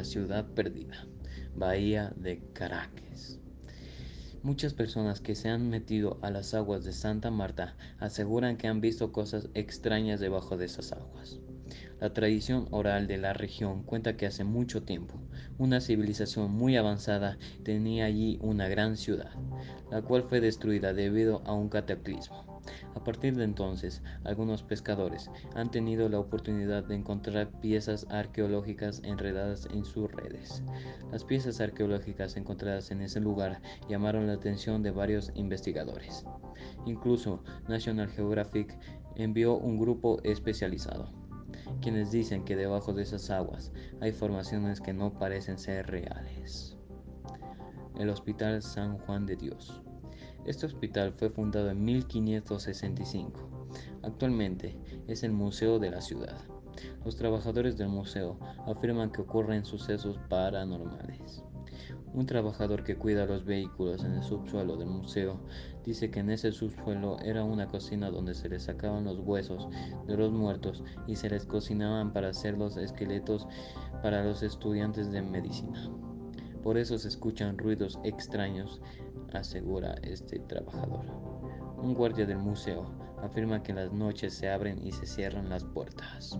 la ciudad perdida, Bahía de Caracas. Muchas personas que se han metido a las aguas de Santa Marta aseguran que han visto cosas extrañas debajo de esas aguas. La tradición oral de la región cuenta que hace mucho tiempo, una civilización muy avanzada tenía allí una gran ciudad, la cual fue destruida debido a un cataclismo. A partir de entonces, algunos pescadores han tenido la oportunidad de encontrar piezas arqueológicas enredadas en sus redes. Las piezas arqueológicas encontradas en ese lugar llamaron la atención de varios investigadores. Incluso National Geographic envió un grupo especializado, quienes dicen que debajo de esas aguas hay formaciones que no parecen ser reales. El Hospital San Juan de Dios. Este hospital fue fundado en 1565. Actualmente es el museo de la ciudad. Los trabajadores del museo afirman que ocurren sucesos paranormales. Un trabajador que cuida los vehículos en el subsuelo del museo dice que en ese subsuelo era una cocina donde se les sacaban los huesos de los muertos y se les cocinaban para hacer los esqueletos para los estudiantes de medicina. Por eso se escuchan ruidos extraños asegura este trabajador. Un guardia del museo afirma que en las noches se abren y se cierran las puertas.